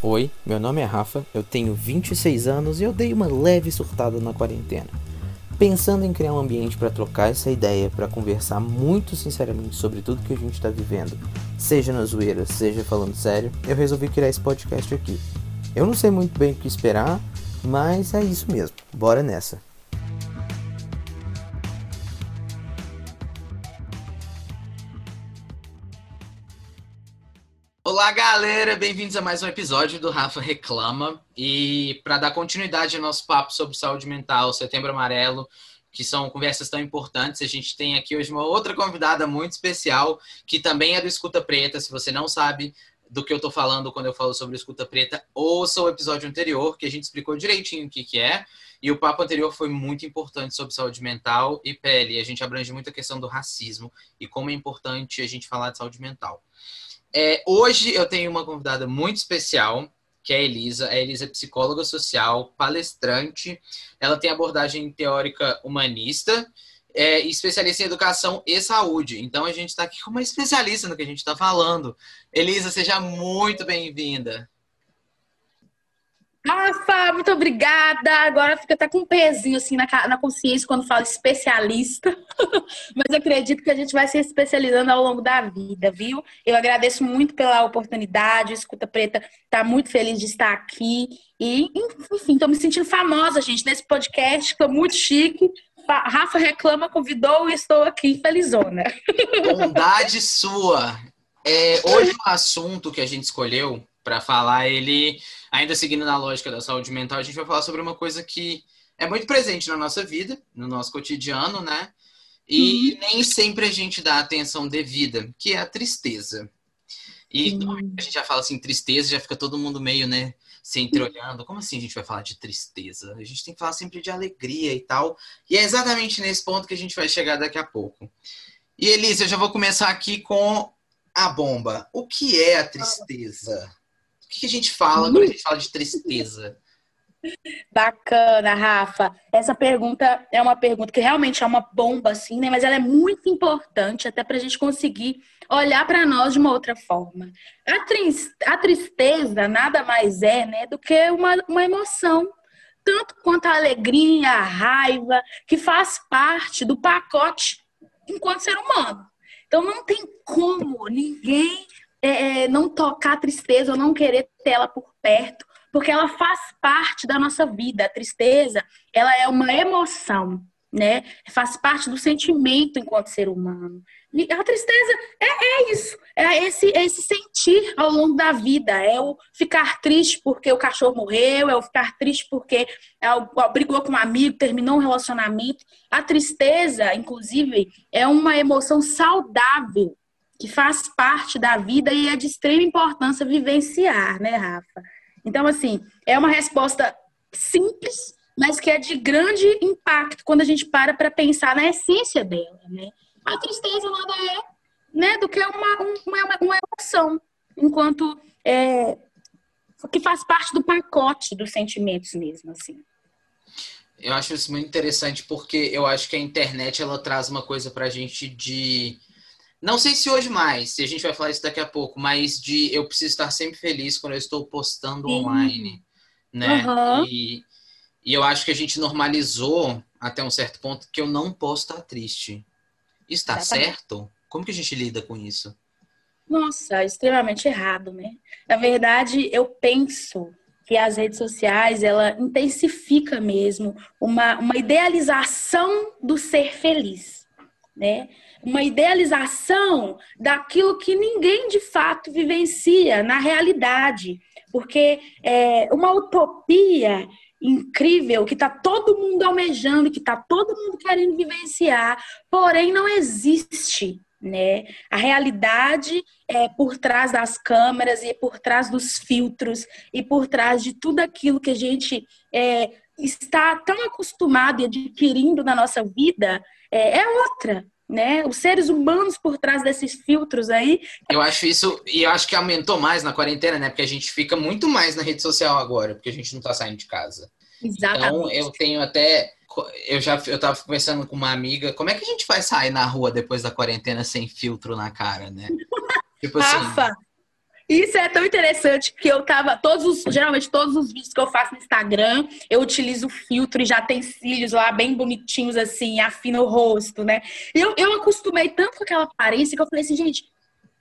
Oi, meu nome é Rafa, eu tenho 26 anos e eu dei uma leve surtada na quarentena. Pensando em criar um ambiente para trocar essa ideia, para conversar muito sinceramente sobre tudo que a gente está vivendo, seja na zoeira, seja falando sério, eu resolvi criar esse podcast aqui. Eu não sei muito bem o que esperar, mas é isso mesmo, bora nessa. Galera! Bem-vindos a mais um episódio do Rafa Reclama. E para dar continuidade ao nosso papo sobre saúde mental, Setembro Amarelo, que são conversas tão importantes, a gente tem aqui hoje uma outra convidada muito especial, que também é do Escuta Preta. Se você não sabe do que eu estou falando quando eu falo sobre Escuta Preta, ouça o episódio anterior, que a gente explicou direitinho o que, que é. E o papo anterior foi muito importante sobre saúde mental e pele. A gente abrange muito a questão do racismo e como é importante a gente falar de saúde mental. É, hoje eu tenho uma convidada muito especial, que é a Elisa. A Elisa é psicóloga social, palestrante. Ela tem abordagem teórica humanista é, especialista em educação e saúde. Então a gente está aqui com uma especialista no que a gente está falando. Elisa, seja muito bem-vinda. Rafa, muito obrigada. Agora fica até com um pezinho assim na, na consciência quando fala especialista. Mas acredito que a gente vai se especializando ao longo da vida, viu? Eu agradeço muito pela oportunidade. Escuta Preta está muito feliz de estar aqui. E, enfim, estou me sentindo famosa, gente, nesse podcast. Estou muito chique. Rafa reclama, convidou e estou aqui felizona. Bondade sua. É, hoje o assunto que a gente escolheu para falar, ele, ainda seguindo na lógica da saúde mental, a gente vai falar sobre uma coisa que é muito presente na nossa vida, no nosso cotidiano, né? E uhum. nem sempre a gente dá atenção devida, que é a tristeza. E uhum. a gente já fala assim, tristeza, já fica todo mundo meio, né, se entreolhando. Como assim a gente vai falar de tristeza? A gente tem que falar sempre de alegria e tal. E é exatamente nesse ponto que a gente vai chegar daqui a pouco. E Elisa, eu já vou começar aqui com a bomba. O que é a tristeza? O que a gente fala quando a gente fala de tristeza? Bacana, Rafa. Essa pergunta é uma pergunta que realmente é uma bomba, assim, né? Mas ela é muito importante até para a gente conseguir olhar para nós de uma outra forma. A, tristeza, a tristeza nada mais é, né, do que uma, uma emoção, tanto quanto a alegria, a raiva, que faz parte do pacote enquanto ser humano. Então não tem como ninguém é, é, não tocar a tristeza ou não querer ter ela por perto, porque ela faz parte da nossa vida. A tristeza, ela é uma emoção, né? Faz parte do sentimento enquanto ser humano. E a tristeza é, é isso, é esse, é esse sentir ao longo da vida, é o ficar triste porque o cachorro morreu, é o ficar triste porque é brigou com um amigo, terminou um relacionamento. A tristeza, inclusive, é uma emoção saudável que faz parte da vida e é de extrema importância vivenciar, né, Rafa? Então, assim, é uma resposta simples, mas que é de grande impacto quando a gente para para pensar na essência dela, né? A tristeza nada é né, do que uma, uma, uma emoção, enquanto é, que faz parte do pacote dos sentimentos mesmo, assim. Eu acho isso muito interessante porque eu acho que a internet ela traz uma coisa para a gente de não sei se hoje mais, se a gente vai falar isso daqui a pouco, mas de eu preciso estar sempre feliz quando eu estou postando Sim. online, né? Uhum. E, e eu acho que a gente normalizou até um certo ponto que eu não posso estar triste. Isso está certo? Como que a gente lida com isso? Nossa, extremamente errado, né? Na verdade, eu penso que as redes sociais, ela intensifica mesmo uma, uma idealização do ser feliz, né? Uma idealização daquilo que ninguém de fato vivencia na realidade. Porque é uma utopia incrível que está todo mundo almejando, que está todo mundo querendo vivenciar, porém não existe. Né? A realidade é por trás das câmeras e por trás dos filtros e por trás de tudo aquilo que a gente é, está tão acostumado e adquirindo na nossa vida é, é outra né? Os seres humanos por trás desses filtros aí. Eu acho isso, e eu acho que aumentou mais na quarentena, né? Porque a gente fica muito mais na rede social agora, porque a gente não tá saindo de casa. Exatamente. Então, eu tenho até. Eu já eu tava conversando com uma amiga, como é que a gente vai sair na rua depois da quarentena sem filtro na cara, né? tipo assim. Rafa, Isso é tão interessante que eu tava. Todos os, geralmente, todos os vídeos que eu faço no Instagram, eu utilizo filtro e já tem cílios lá bem bonitinhos, assim, afina o rosto, né? Eu, eu acostumei tanto com aquela aparência que eu falei assim, gente,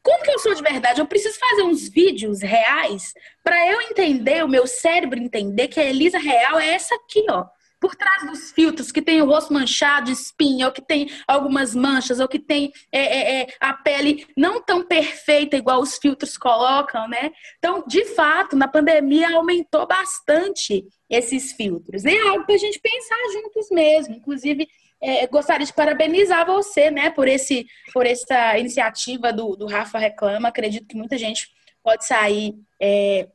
como que eu sou de verdade? Eu preciso fazer uns vídeos reais para eu entender, o meu cérebro entender que a Elisa real é essa aqui, ó por trás dos filtros, que tem o rosto manchado espinha, ou que tem algumas manchas, ou que tem é, é, é, a pele não tão perfeita igual os filtros colocam, né? Então, de fato, na pandemia aumentou bastante esses filtros. E é algo para a gente pensar juntos mesmo. Inclusive, é, gostaria de parabenizar você, né, por, esse, por essa iniciativa do, do Rafa Reclama. Acredito que muita gente pode sair é,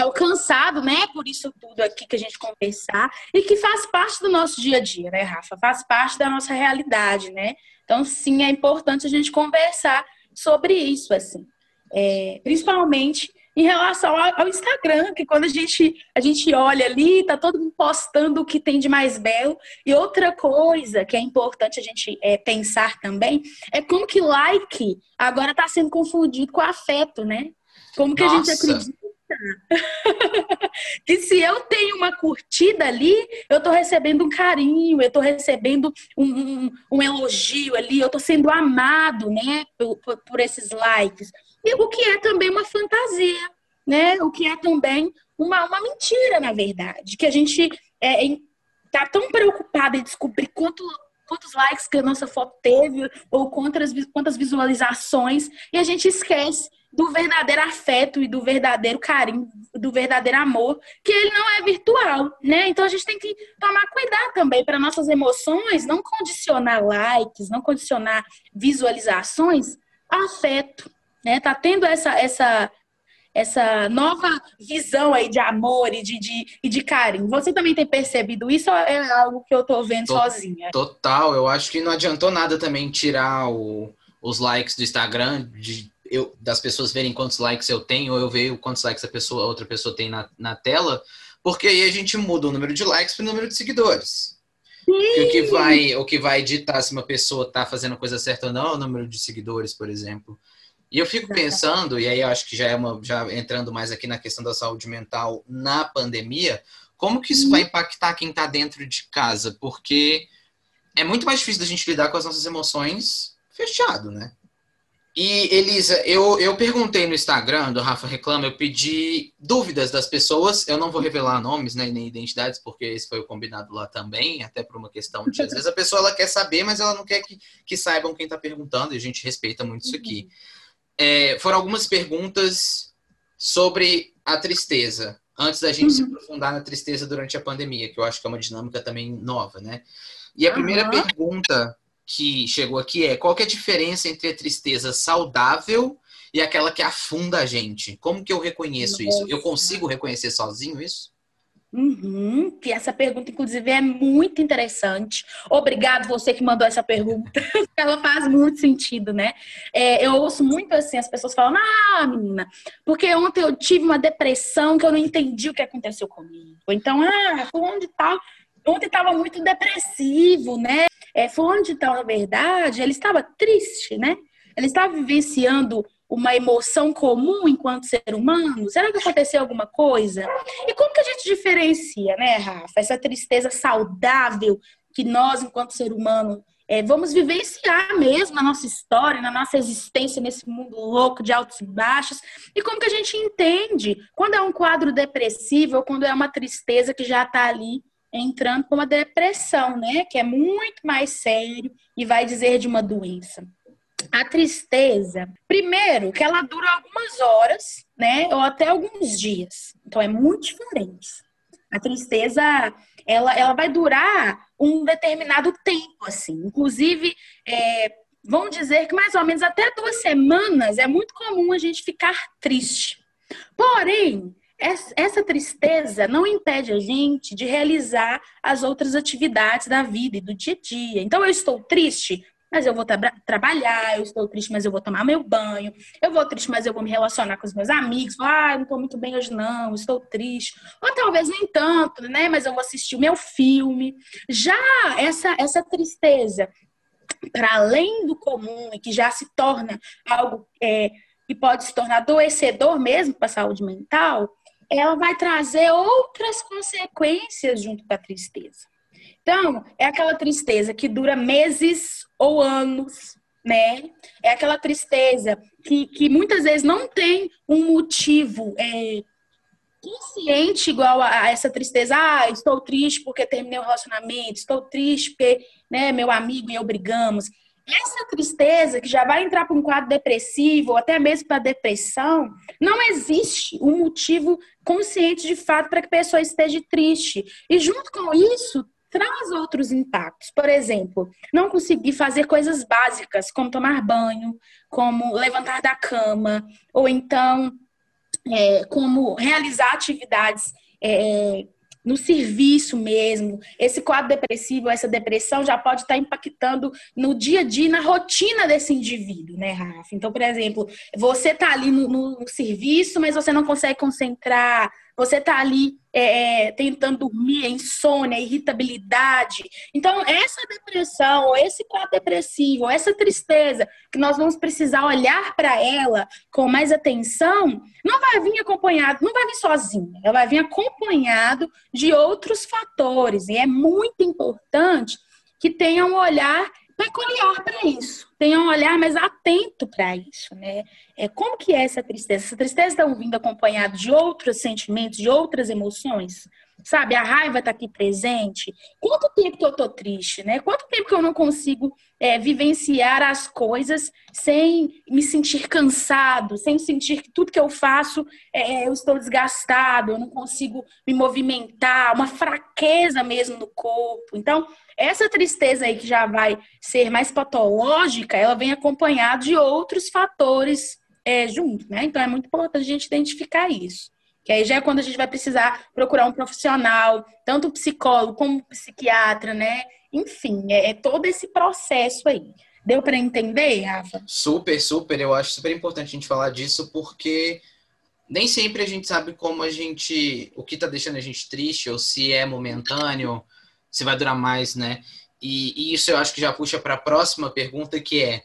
alcançado, né, por isso tudo aqui que a gente conversar e que faz parte do nosso dia a dia, né, Rafa? Faz parte da nossa realidade, né? Então, sim, é importante a gente conversar sobre isso, assim. É, principalmente em relação ao Instagram, que quando a gente, a gente olha ali, tá todo mundo postando o que tem de mais belo. E outra coisa que é importante a gente é, pensar também é como que like agora está sendo confundido com afeto, né? Como que Nossa. a gente acredita que se eu tenho uma curtida ali, eu estou recebendo um carinho, eu estou recebendo um, um, um, elogio ali, eu estou sendo amado, né, por, por, esses likes. E o que é também uma fantasia, né? O que é também uma, uma mentira, na verdade, que a gente é, tá tão preocupado em descobrir quanto quantos likes que a nossa foto teve ou quantas, quantas visualizações e a gente esquece do verdadeiro afeto e do verdadeiro carinho, do verdadeiro amor, que ele não é virtual, né? Então a gente tem que tomar cuidado também para nossas emoções, não condicionar likes, não condicionar visualizações afeto, né? Tá tendo essa essa essa nova visão aí de amor e de, de, e de carinho. Você também tem percebido isso ou é algo que eu tô vendo sozinha? Total, eu acho que não adiantou nada também tirar o, os likes do Instagram de eu, das pessoas verem quantos likes eu tenho, ou eu vejo quantos likes a pessoa, a outra pessoa tem na, na tela, porque aí a gente muda o número de likes para o número de seguidores. o que vai, o que vai ditar se uma pessoa está fazendo a coisa certa ou não é o número de seguidores, por exemplo. E eu fico pensando, e aí eu acho que já é uma, já entrando mais aqui na questão da saúde mental na pandemia, como que isso vai impactar quem está dentro de casa? Porque é muito mais difícil da gente lidar com as nossas emoções fechado, né? E, Elisa, eu, eu perguntei no Instagram do Rafa Reclama, eu pedi dúvidas das pessoas. Eu não vou revelar nomes né, nem identidades, porque esse foi o combinado lá também, até por uma questão de. Às vezes a pessoa ela quer saber, mas ela não quer que, que saibam quem está perguntando, e a gente respeita muito isso aqui. É, foram algumas perguntas sobre a tristeza, antes da gente uhum. se aprofundar na tristeza durante a pandemia, que eu acho que é uma dinâmica também nova, né? E a primeira uhum. pergunta que chegou aqui é qual que é a diferença entre a tristeza saudável e aquela que afunda a gente? Como que eu reconheço Nossa. isso? Eu consigo reconhecer sozinho isso? Uhum, que essa pergunta, inclusive, é muito interessante. Obrigado você que mandou essa pergunta. Ela faz muito sentido, né? É, eu ouço muito assim, as pessoas falam, ah, menina, porque ontem eu tive uma depressão que eu não entendi o que aconteceu comigo. Então, ah, fulano de tal, ontem estava muito depressivo, né? É, fulano de tal, na verdade, ele estava triste, né? Ele estava vivenciando uma emoção comum enquanto ser humano? Será que aconteceu alguma coisa? E como que a gente diferencia, né, Rafa, essa tristeza saudável que nós, enquanto ser humano, é, vamos vivenciar mesmo na nossa história, na nossa existência nesse mundo louco de altos e baixos, e como que a gente entende quando é um quadro depressivo ou quando é uma tristeza que já está ali entrando com uma depressão, né? Que é muito mais sério e vai dizer de uma doença. A tristeza, primeiro, que ela dura algumas horas, né? Ou até alguns dias. Então é muito diferente. A tristeza, ela, ela vai durar um determinado tempo, assim. Inclusive, é, vamos dizer que mais ou menos até duas semanas é muito comum a gente ficar triste. Porém, essa tristeza não impede a gente de realizar as outras atividades da vida e do dia a dia. Então, eu estou triste, mas eu vou tra trabalhar, eu estou triste, mas eu vou tomar meu banho, eu vou triste, mas eu vou me relacionar com os meus amigos, ah, não estou muito bem hoje não, estou triste. Ou talvez nem tanto, né, mas eu vou assistir o meu filme. Já essa, essa tristeza, para além do comum e que já se torna algo é, e pode se tornar adoecedor mesmo para a saúde mental, ela vai trazer outras consequências junto com a tristeza. Então, é aquela tristeza que dura meses ou anos, né? É aquela tristeza que, que muitas vezes não tem um motivo é, consciente igual a, a, essa tristeza. Ah, estou triste porque terminei o relacionamento, estou triste porque né, meu amigo e eu brigamos. Essa tristeza que já vai entrar para um quadro depressivo ou até mesmo para depressão, não existe um motivo consciente de fato para que a pessoa esteja triste. E junto com isso, traz outros impactos. Por exemplo, não conseguir fazer coisas básicas, como tomar banho, como levantar da cama, ou então é, como realizar atividades é, no serviço mesmo. Esse quadro depressivo, essa depressão já pode estar impactando no dia a dia, na rotina desse indivíduo, né, Rafa? Então, por exemplo, você está ali no, no, serviço, mas você não consegue concentrar, você está ali é, é, tentando dormir, é insônia, irritabilidade. Então, essa depressão, ou esse quadro depressivo, ou essa tristeza, que nós vamos precisar olhar para ela com mais atenção, não vai vir acompanhado, não vai vir sozinha, ela vai vir acompanhado de outros fatores. E é muito importante que tenha um olhar peculiar para isso, tenha um olhar mais atento para isso, né? É, como que é essa tristeza? Essa tristeza está vindo acompanhada de outros sentimentos, de outras emoções? Sabe, a raiva está aqui presente. Quanto tempo que eu tô triste, né? Quanto tempo que eu não consigo é, vivenciar as coisas sem me sentir cansado, sem sentir que tudo que eu faço é, eu estou desgastado, eu não consigo me movimentar, uma fraqueza mesmo no corpo. Então, essa tristeza aí que já vai ser mais patológica, ela vem acompanhada de outros fatores é, junto, né? Então, é muito importante a gente identificar isso. Que aí já é quando a gente vai precisar procurar um profissional, tanto psicólogo como psiquiatra, né? Enfim, é, é todo esse processo aí. Deu para entender, Rafa? Super, super. Eu acho super importante a gente falar disso porque nem sempre a gente sabe como a gente, o que está deixando a gente triste ou se é momentâneo, se vai durar mais, né? E, e isso eu acho que já puxa para a próxima pergunta que é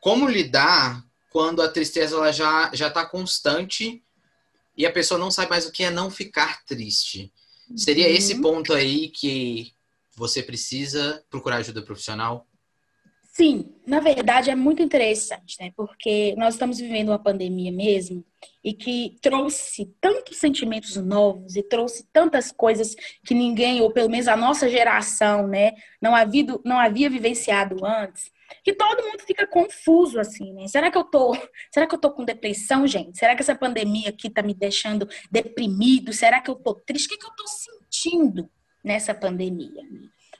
como lidar quando a tristeza ela já já está constante e a pessoa não sabe mais o que é não ficar triste. Seria uhum. esse ponto aí que você precisa procurar ajuda profissional? Sim, na verdade é muito interessante, né? Porque nós estamos vivendo uma pandemia mesmo e que trouxe tantos sentimentos novos e trouxe tantas coisas que ninguém, ou pelo menos a nossa geração, né, não havia, não havia vivenciado antes que todo mundo fica confuso assim, né? Será que eu tô, será que eu tô com depressão, gente? Será que essa pandemia aqui tá me deixando deprimido? Será que eu tô triste? O que, que eu tô sentindo nessa pandemia?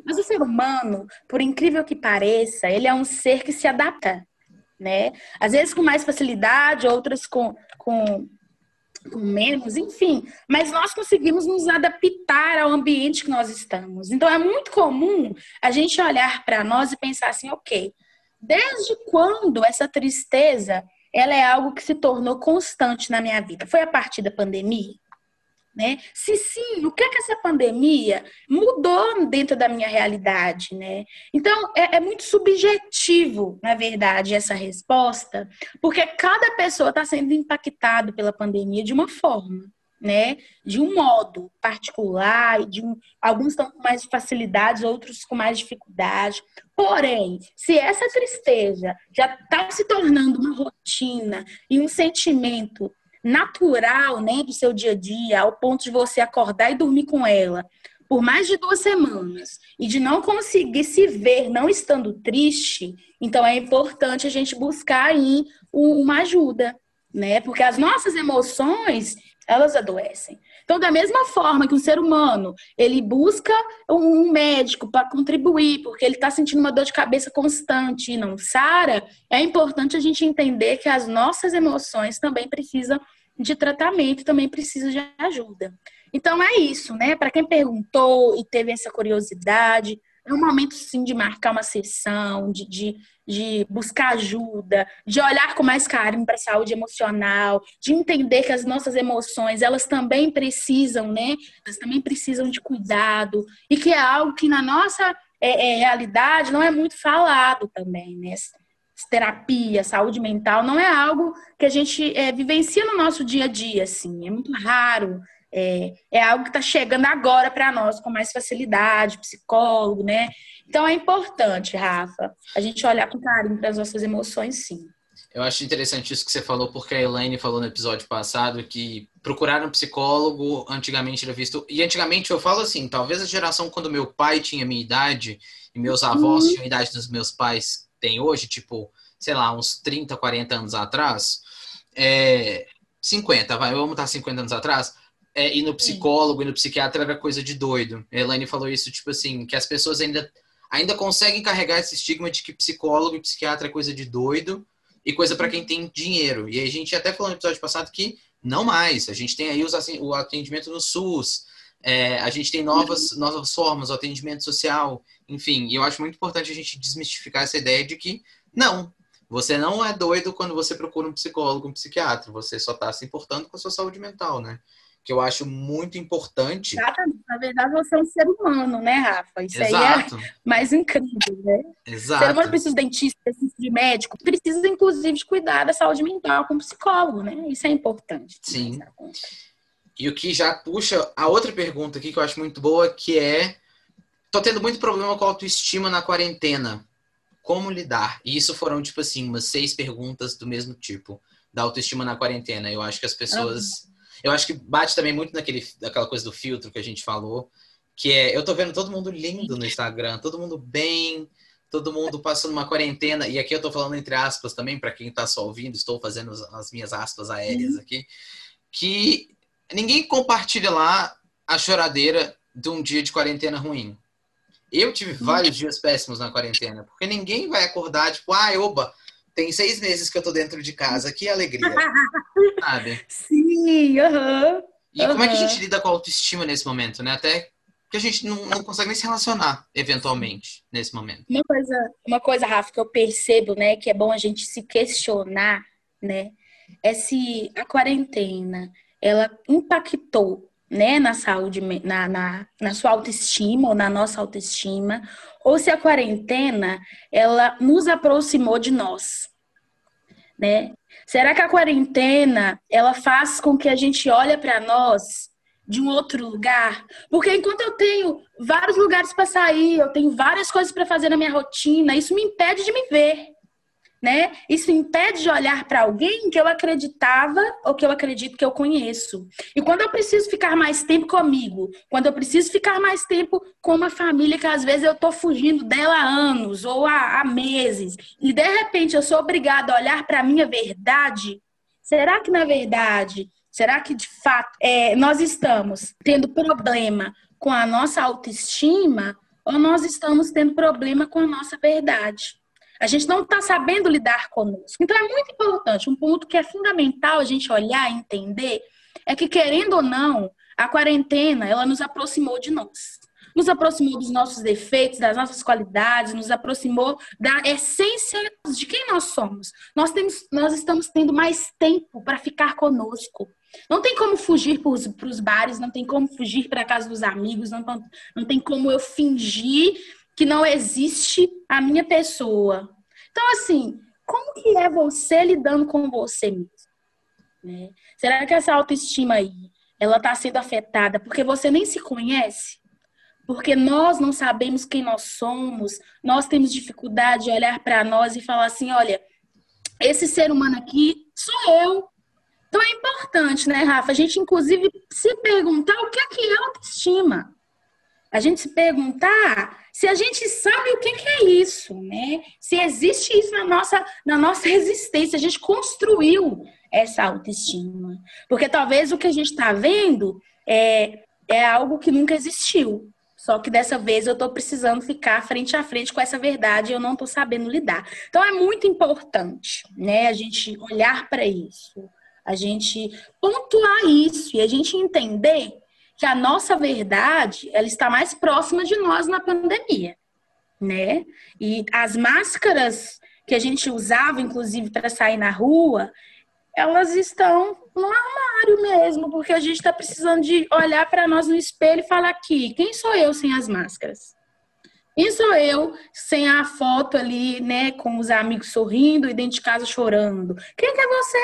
Mas o ser humano, por incrível que pareça, ele é um ser que se adapta, né? Às vezes com mais facilidade, outras com, com com menos, enfim, mas nós conseguimos nos adaptar ao ambiente que nós estamos. Então é muito comum a gente olhar para nós e pensar assim, ok, desde quando essa tristeza ela é algo que se tornou constante na minha vida? Foi a partir da pandemia? Né? Se sim, o que é que essa pandemia mudou dentro da minha realidade, né? Então, é, é muito subjetivo, na verdade, essa resposta, porque cada pessoa está sendo impactada pela pandemia de uma forma, né? De um modo particular, de um, alguns estão com mais facilidades, outros com mais dificuldade. Porém, se essa tristeza já está se tornando uma rotina e um sentimento natural, né, do seu dia a dia, ao ponto de você acordar e dormir com ela por mais de duas semanas e de não conseguir se ver não estando triste, então é importante a gente buscar aí uma ajuda, né? Porque as nossas emoções, elas adoecem. Então, da mesma forma que um ser humano, ele busca um médico para contribuir, porque ele está sentindo uma dor de cabeça constante e não sara, é importante a gente entender que as nossas emoções também precisam de tratamento também precisa de ajuda. Então é isso, né? Para quem perguntou e teve essa curiosidade, é um momento sim de marcar uma sessão, de, de, de buscar ajuda, de olhar com mais carinho para a saúde emocional, de entender que as nossas emoções, elas também precisam, né? Elas também precisam de cuidado e que é algo que na nossa é, é, realidade não é muito falado também, né? terapia, saúde mental, não é algo que a gente é, vivencia no nosso dia a dia, assim. É muito raro. É, é algo que está chegando agora para nós com mais facilidade, psicólogo, né? Então é importante, Rafa, a gente olhar com carinho para as nossas emoções, sim. Eu acho interessante isso que você falou, porque a Elaine falou no episódio passado que procurar um psicólogo antigamente era visto. E antigamente eu falo assim, talvez a geração quando meu pai tinha minha idade e meus avós uhum. tinham a idade dos meus pais tem hoje, tipo, sei lá, uns 30, 40 anos atrás, é, 50, vai, vamos estar 50 anos atrás, é, ir no psicólogo e no psiquiatra era coisa de doido. A Elaine falou isso, tipo assim, que as pessoas ainda, ainda conseguem carregar esse estigma de que psicólogo e psiquiatra é coisa de doido e coisa para quem tem dinheiro. E a gente até falou no episódio passado que não mais. A gente tem aí os, o atendimento no SUS, é, a gente tem novas, novas formas, o atendimento social, enfim. E eu acho muito importante a gente desmistificar essa ideia de que não, você não é doido quando você procura um psicólogo, um psiquiatra. Você só está se importando com a sua saúde mental, né? Que eu acho muito importante. Exatamente. Na verdade, você é um ser humano, né, Rafa? Isso Exato. aí é mais incrível, né? Exato. O ser humano precisa de dentista, precisa de médico, precisa, inclusive, de cuidar da saúde mental com psicólogo, né? Isso é importante. Sim. E o que já puxa a outra pergunta aqui que eu acho muito boa, que é: tô tendo muito problema com autoestima na quarentena. Como lidar? E isso foram, tipo assim, umas seis perguntas do mesmo tipo, da autoestima na quarentena. Eu acho que as pessoas. Uhum eu acho que bate também muito naquele, naquela coisa do filtro que a gente falou, que é, eu tô vendo todo mundo lindo no Instagram, todo mundo bem, todo mundo passando uma quarentena, e aqui eu tô falando entre aspas também, para quem tá só ouvindo, estou fazendo as minhas aspas aéreas uhum. aqui, que ninguém compartilha lá a choradeira de um dia de quarentena ruim. Eu tive uhum. vários dias péssimos na quarentena, porque ninguém vai acordar, tipo, ah, oba, tem seis meses que eu tô dentro de casa, que alegria. Sabe? Sim, aham. E como é que a gente lida com a autoestima nesse momento, né? Até que a gente não, não consegue nem se relacionar, eventualmente, nesse momento. Uma coisa, uma coisa, Rafa, que eu percebo, né, que é bom a gente se questionar, né, é se a quarentena, ela impactou, né, na saúde, na, na, na sua autoestima ou na nossa autoestima, ou se a quarentena, ela nos aproximou de nós, né? Será que a quarentena ela faz com que a gente olhe para nós de um outro lugar? Porque enquanto eu tenho vários lugares para sair, eu tenho várias coisas para fazer na minha rotina, isso me impede de me ver né? Isso impede de olhar para alguém que eu acreditava ou que eu acredito que eu conheço. E quando eu preciso ficar mais tempo comigo, quando eu preciso ficar mais tempo com uma família que às vezes eu estou fugindo dela há anos ou há, há meses, e de repente eu sou obrigada a olhar para a minha verdade, será que na verdade, será que de fato é, nós estamos tendo problema com a nossa autoestima ou nós estamos tendo problema com a nossa verdade? A gente não está sabendo lidar conosco. Então é muito importante, um ponto que é fundamental a gente olhar e entender é que querendo ou não, a quarentena ela nos aproximou de nós. Nos aproximou dos nossos defeitos, das nossas qualidades, nos aproximou da essência de quem nós somos. Nós, temos, nós estamos tendo mais tempo para ficar conosco. Não tem como fugir para os bares, não tem como fugir para a casa dos amigos, não, não tem como eu fingir que não existe a minha pessoa. Então, assim, como que é você lidando com você mesmo? Né? Será que essa autoestima aí, ela está sendo afetada porque você nem se conhece? Porque nós não sabemos quem nós somos, nós temos dificuldade de olhar para nós e falar assim, olha, esse ser humano aqui sou eu. Então é importante, né, Rafa? A gente, inclusive, se perguntar o que é que é autoestima. A gente se perguntar se a gente sabe o que, é isso, né? Se existe isso na nossa, na nossa existência, a gente construiu essa autoestima. Porque talvez o que a gente está vendo é, é algo que nunca existiu. Só que dessa vez eu estou precisando ficar frente a frente com essa verdade e eu não estou sabendo lidar. Então é muito importante, né? A gente olhar para isso, a gente pontuar isso e a gente entender que a nossa verdade ela está mais próxima de nós na pandemia, né? E as máscaras que a gente usava, inclusive, para sair na rua, elas estão no armário mesmo, porque a gente está precisando de olhar para nós no espelho e falar aqui, quem sou eu sem as máscaras? Quem sou eu sem a foto ali, né, com os amigos sorrindo e dentro de casa chorando? Quem que é você?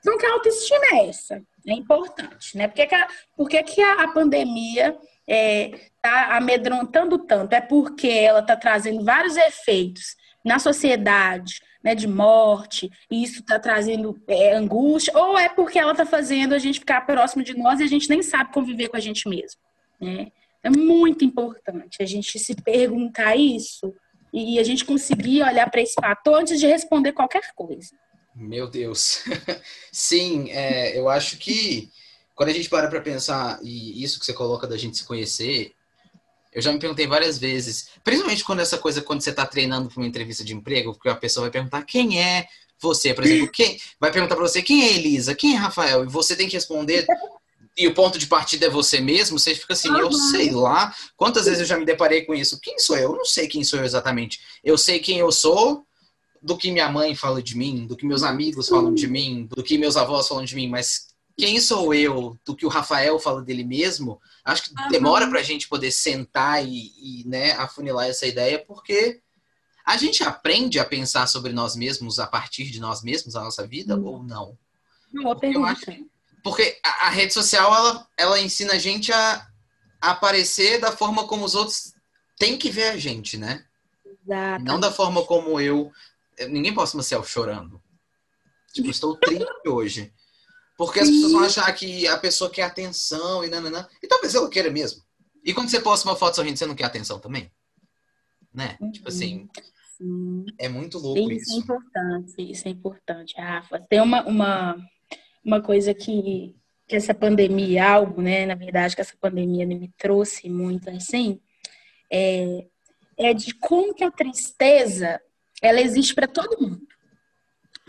Então, que autoestima é essa? É importante, né? Por que, que, a, que, a, a pandemia é, tá amedrontando tanto? É porque ela está trazendo vários efeitos na sociedade, né, de morte, e isso está trazendo é, angústia, ou é porque ela está fazendo a gente ficar próximo de nós e a gente nem sabe conviver com a gente mesmo, né? É muito importante a gente se perguntar isso e a gente conseguir olhar para esse fator antes de responder qualquer coisa. Meu Deus. Sim, é, eu acho que quando a gente para para pensar, e isso que você coloca da gente se conhecer, eu já me perguntei várias vezes, principalmente quando essa coisa, quando você está treinando para uma entrevista de emprego, porque a pessoa vai perguntar quem é você, por exemplo, quem vai perguntar para você quem é Elisa, quem é Rafael, e você tem que responder e o ponto de partida é você mesmo, você fica assim, eu sei lá. Quantas vezes eu já me deparei com isso? Quem sou eu? Eu não sei quem sou eu exatamente. Eu sei quem eu sou do que minha mãe fala de mim, do que meus amigos falam de mim, do que meus avós falam de mim, mas quem sou eu, do que o Rafael fala dele mesmo, acho que uhum. demora para a gente poder sentar e, e né, afunilar essa ideia, porque a gente aprende a pensar sobre nós mesmos a partir de nós mesmos, a nossa vida, uhum. ou não? Boa pergunta. Acho, porque a, a, rede social, ela, ela ensina a gente a, a aparecer da forma como os outros têm que ver a gente, né? Exato. Não da forma como eu... Ninguém posta uma selfie chorando. Tipo, estou triste hoje. Porque as pessoas vão achar que a pessoa quer atenção e nananã. E talvez ela queira mesmo. E quando você posta uma foto sorrindo, você não quer atenção também? Né? Uhum. Tipo assim. Sim. É muito louco isso. Isso é importante, isso é importante, Rafa. Tem uma, uma, uma coisa que, que essa pandemia, algo, né? Na verdade, que essa pandemia me trouxe muito assim, é, é de como que a tristeza ela existe para todo mundo.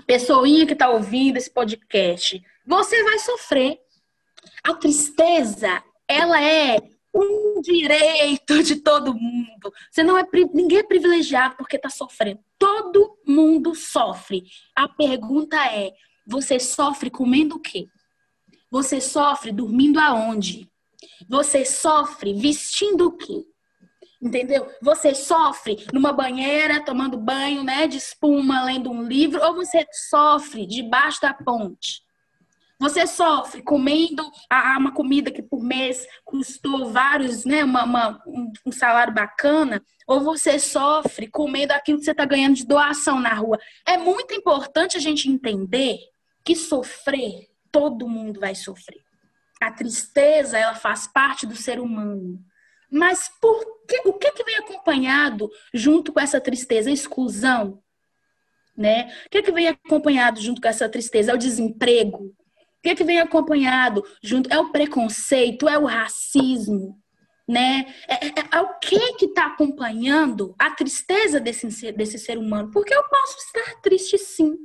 Pessoinha que está ouvindo esse podcast, você vai sofrer. A tristeza, ela é um direito de todo mundo. Você não é ninguém é privilegiado porque está sofrendo. Todo mundo sofre. A pergunta é: você sofre comendo o quê? Você sofre dormindo aonde? Você sofre vestindo o quê? Entendeu? Você sofre numa banheira, tomando banho, né, de espuma, lendo um livro, ou você sofre debaixo da ponte? Você sofre comendo a, uma comida que por mês custou vários, né, uma, uma um, salário bacana, ou você sofre comendo aquilo que você está ganhando de doação na rua. É muito importante a gente entender que sofrer, todo mundo vai sofrer. A tristeza, ela faz parte do ser humano. Mas por que, o que, que vem acompanhado junto com essa tristeza? A exclusão, né? O que, que vem acompanhado junto com essa tristeza? É o desemprego, o que, que vem acompanhado junto? É o preconceito, é o racismo, né? É, é, é o que que está acompanhando a tristeza desse, desse ser humano? Porque eu posso estar triste sim.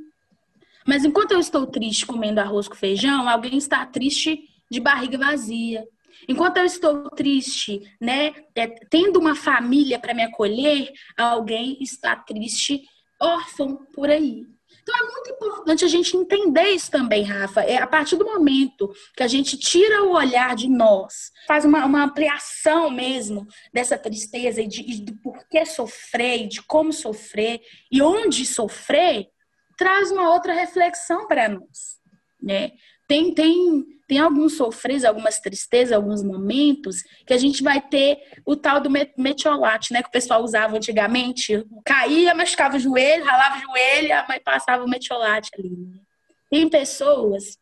Mas enquanto eu estou triste comendo arroz com feijão, alguém está triste de barriga vazia. Enquanto eu estou triste, né, é, tendo uma família para me acolher, alguém está triste órfão por aí. Então é muito importante a gente entender isso também, Rafa. É a partir do momento que a gente tira o olhar de nós, faz uma, uma ampliação mesmo dessa tristeza e, de, e do porquê sofrer, e de como sofrer e onde sofrer, traz uma outra reflexão para nós, né? Tem, tem, tem alguns sofreres, algumas tristezas, alguns momentos que a gente vai ter o tal do metiolate, né? Que o pessoal usava antigamente. Caía, machucava o joelho, ralava o joelho, a mãe passava o metiolate ali. Né? Tem pessoas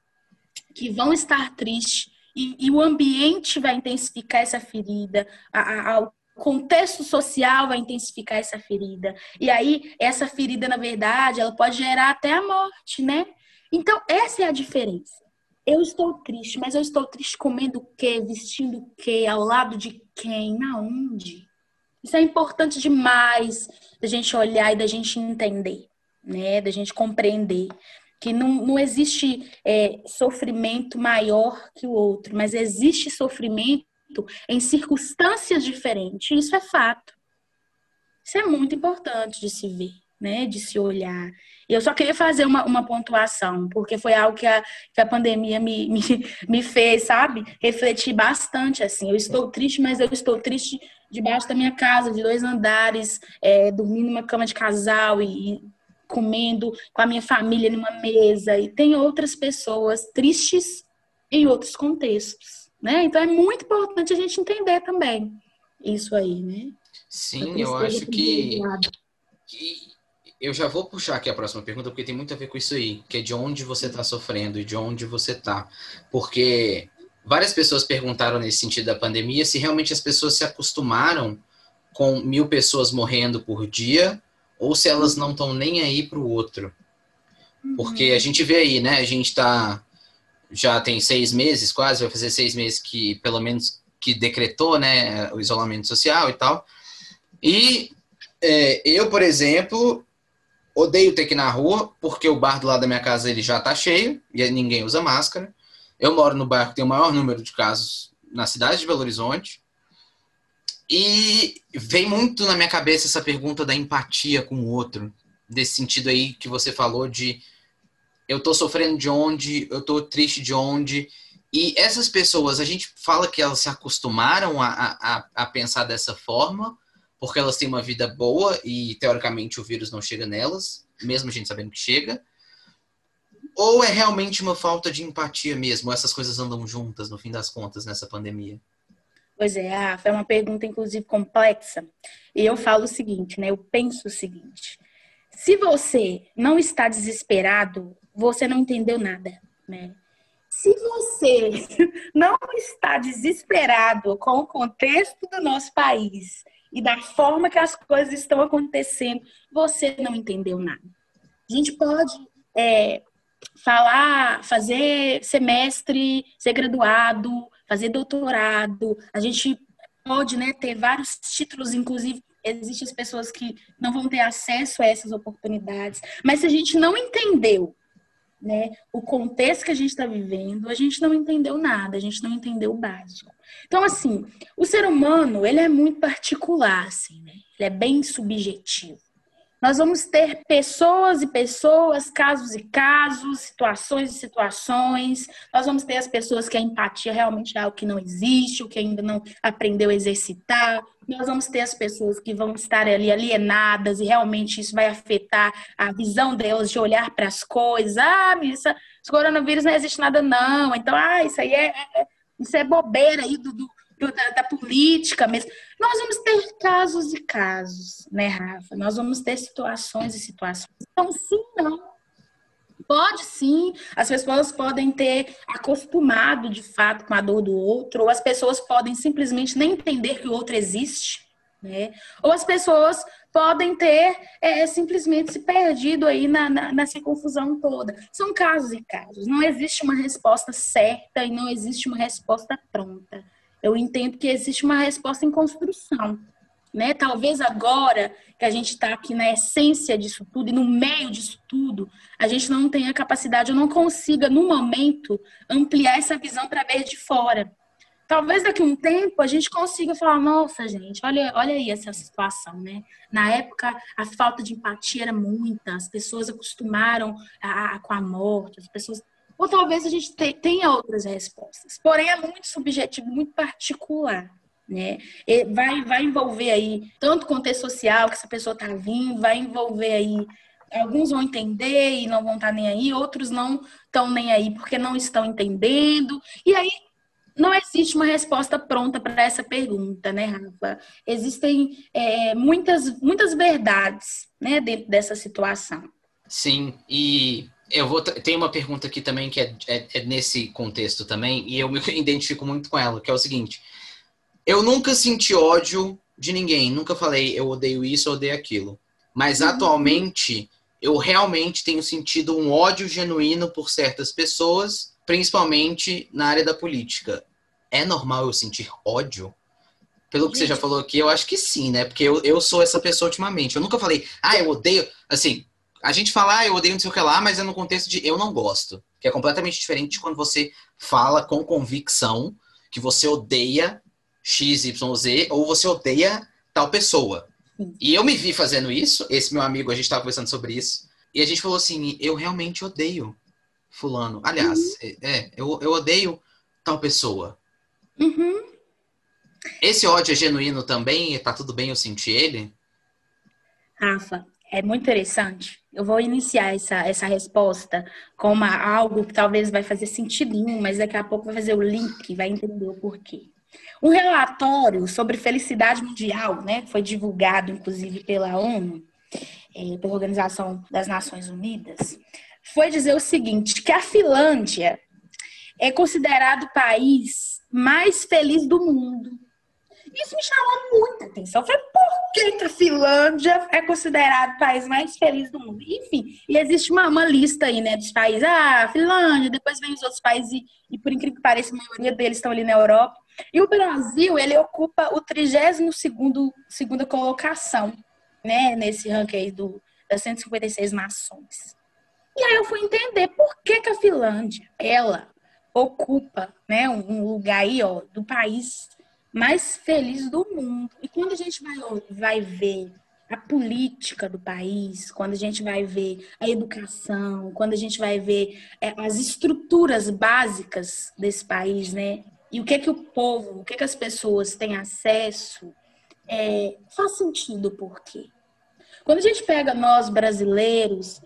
que vão estar tristes e, e, o ambiente vai intensificar essa ferida, a, a, o contexto social vai intensificar essa ferida. E aí, essa ferida, na verdade, ela pode gerar até a morte, né? Então, essa é a diferença. Eu estou triste, mas eu estou triste comendo o quê? Vestindo o quê? Ao lado de quem? Aonde? Isso é importante demais da gente olhar e da gente entender, né? Da gente compreender que não, não existe é, sofrimento maior que o outro, mas existe sofrimento em circunstâncias diferentes. Isso é fato. Isso é muito importante de se ver né, de se olhar. Eu só queria fazer uma, uma pontuação, porque foi algo que a, que a pandemia me, me, me fez, sabe? Refletir bastante, assim. Eu estou triste, mas eu estou triste debaixo da minha casa, de dois andares, é, dormindo numa cama de casal e, e comendo com a minha família numa mesa. E tem outras pessoas tristes em outros contextos, né? Então é muito importante a gente entender também isso aí, né? Sim, eu acho que, que eu já vou puxar aqui a próxima pergunta, porque tem muito a ver com isso aí, que é de onde você está sofrendo e de onde você está. Porque várias pessoas perguntaram nesse sentido da pandemia se realmente as pessoas se acostumaram com mil pessoas morrendo por dia ou se elas não estão nem aí para o outro. Porque a gente vê aí, né? A gente está já tem seis meses, quase, vai fazer seis meses que, pelo menos, que decretou, né, o isolamento social e tal. E é, eu, por exemplo, Odeio ter que ir na rua, porque o bar do lado da minha casa ele já tá cheio e ninguém usa máscara. Eu moro no bairro que tem o maior número de casos na cidade de Belo Horizonte. E vem muito na minha cabeça essa pergunta da empatia com o outro, desse sentido aí que você falou de eu tô sofrendo de onde, eu tô triste de onde. E essas pessoas, a gente fala que elas se acostumaram a, a, a pensar dessa forma, porque elas têm uma vida boa e teoricamente o vírus não chega nelas, mesmo a gente sabendo que chega? Ou é realmente uma falta de empatia mesmo? Essas coisas andam juntas no fim das contas nessa pandemia? Pois é, Rafa, é uma pergunta inclusive complexa. E eu falo o seguinte, né? Eu penso o seguinte: se você não está desesperado, você não entendeu nada, né? Se você não está desesperado com o contexto do nosso país e da forma que as coisas estão acontecendo, você não entendeu nada. A gente pode é, falar, fazer semestre, ser graduado, fazer doutorado, a gente pode né, ter vários títulos, inclusive existem as pessoas que não vão ter acesso a essas oportunidades, mas se a gente não entendeu né, o contexto que a gente está vivendo, a gente não entendeu nada, a gente não entendeu o básico. Então, assim, o ser humano, ele é muito particular, assim, né? Ele é bem subjetivo. Nós vamos ter pessoas e pessoas, casos e casos, situações e situações. Nós vamos ter as pessoas que a empatia realmente é algo que não existe, o que ainda não aprendeu a exercitar. Nós vamos ter as pessoas que vão estar ali alienadas e realmente isso vai afetar a visão delas de olhar para as coisas. Ah, isso, esse coronavírus não existe nada, não. Então, ah, isso aí é, é isso é bobeira aí do, do da, da, política mesmo. Nós vamos ter casos e casos, né, Rafa? Nós vamos ter situações e situações. Então, sim, não. Pode sim, as pessoas podem ter acostumado de fato com a dor do outro, ou as pessoas podem simplesmente nem entender que o outro existe, né? Ou as pessoas podem ter é, simplesmente se perdido aí na, na, nessa confusão toda. São casos e casos. Não existe uma resposta certa e não existe uma resposta pronta. Eu entendo que existe uma resposta em construção. Né? Talvez agora que a gente está aqui na essência disso tudo e no meio disso tudo, a gente não tenha capacidade, eu não consiga, no momento, ampliar essa visão para ver de fora talvez daqui a um tempo a gente consiga falar, nossa, gente, olha, olha aí essa situação, né? Na época, a falta de empatia era muita, as pessoas acostumaram a, a, com a morte, as pessoas. Ou talvez a gente te, tenha outras respostas. Porém, é muito subjetivo, muito particular. Né? E vai, vai envolver aí tanto contexto social que essa pessoa está vindo, vai envolver aí alguns vão entender e não vão estar tá nem aí, outros não estão nem aí porque não estão entendendo. E aí não existe uma resposta pronta para essa pergunta, né, Rafa? Existem é, muitas, muitas verdades né, dentro dessa situação. Sim, e eu vou tem uma pergunta aqui também que é, é, é, nesse contexto também, e eu me identifico muito com ela, que é o seguinte: eu nunca senti ódio de ninguém, nunca falei eu odeio isso, eu odeio aquilo. Mas uhum. atualmente eu realmente tenho sentido um ódio genuíno por certas pessoas principalmente na área da política. É normal eu sentir ódio? Pelo que você já falou aqui, eu acho que sim, né? Porque eu, eu sou essa pessoa ultimamente. Eu nunca falei, ah, eu odeio. Assim, a gente fala, ah, eu odeio não sei o que lá, mas é no contexto de eu não gosto. Que é completamente diferente de quando você fala com convicção que você odeia X, Y, Z ou você odeia tal pessoa. E eu me vi fazendo isso, esse meu amigo, a gente estava conversando sobre isso, e a gente falou assim: eu realmente odeio fulano. Aliás, uhum. é, é, eu, eu odeio tal pessoa. Uhum. esse ódio é genuíno também? Tá tudo bem eu sentir ele? Rafa, é muito interessante. Eu vou iniciar essa, essa resposta com uma, algo que talvez vai fazer sentido mas daqui a pouco vai fazer o link, vai entender o porquê. Um relatório sobre felicidade mundial, né, foi divulgado inclusive pela ONU, é, pela Organização das Nações Unidas, foi dizer o seguinte, que a Finlândia é considerado o país mais feliz do mundo. Isso me chamou muita atenção. Falei, por que, que a Finlândia é considerado o país mais feliz do mundo? Enfim, e existe uma, uma lista aí, né, dos países. Ah, Finlândia, depois vem os outros países, e, e por incrível que pareça, a maioria deles estão ali na Europa. E o Brasil, ele ocupa o 32 segunda colocação, né, nesse ranking do, das 156 nações. E aí eu fui entender por que, que a Finlândia, ela ocupa, né, um lugar aí, ó, do país mais feliz do mundo. E quando a gente vai, vai ver a política do país, quando a gente vai ver a educação, quando a gente vai ver é, as estruturas básicas desse país, né? E o que que o povo, o que que as pessoas têm acesso, é, faz sentido por quê? Quando a gente pega nós brasileiros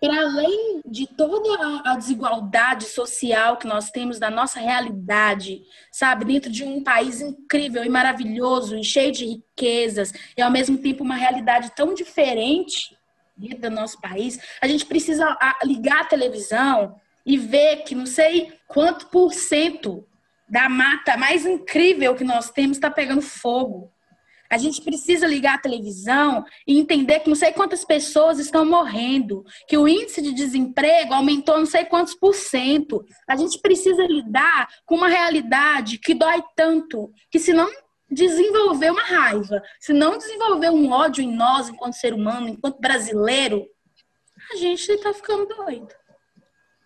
para além de toda a desigualdade social que nós temos da nossa realidade, sabe, dentro de um país incrível e maravilhoso e cheio de riquezas, e ao mesmo tempo uma realidade tão diferente dentro do nosso país, a gente precisa ligar a televisão e ver que não sei quanto por cento da mata mais incrível que nós temos está pegando fogo. A gente precisa ligar a televisão e entender que não sei quantas pessoas estão morrendo, que o índice de desemprego aumentou não sei quantos por cento. A gente precisa lidar com uma realidade que dói tanto, que se não desenvolver uma raiva, se não desenvolver um ódio em nós, enquanto ser humano, enquanto brasileiro, a gente está ficando doido.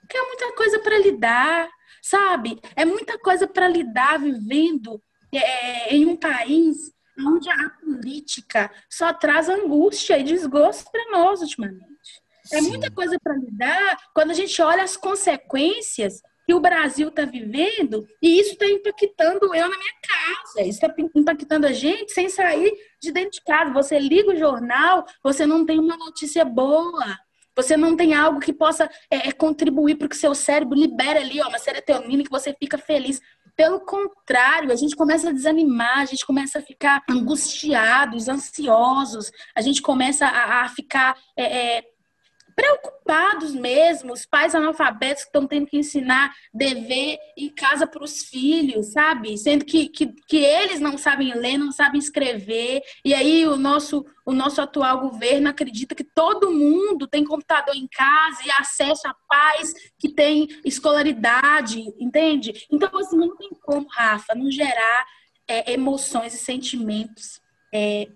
Porque é muita coisa para lidar, sabe? É muita coisa para lidar vivendo é, em um país onde a política só traz angústia e desgosto para nós ultimamente. É muita coisa para lidar quando a gente olha as consequências que o Brasil está vivendo e isso está impactando eu na minha casa, isso está impactando a gente sem sair de dentro de casa. Você liga o jornal, você não tem uma notícia boa. Você não tem algo que possa é, é contribuir para que seu cérebro libere ali ó, uma serotonina que você fica feliz. Pelo contrário, a gente começa a desanimar, a gente começa a ficar angustiados, ansiosos, a gente começa a, a ficar é, é, preocupados mesmo, os pais analfabetos que estão tendo que ensinar dever em casa para os filhos, sabe? Sendo que, que, que eles não sabem ler, não sabem escrever, e aí o nosso, o nosso atual governo acredita que todo mundo tem computador em casa e acesso a pais que têm escolaridade, entende? Então, assim, não tem como, Rafa, não gerar é, emoções e sentimentos é,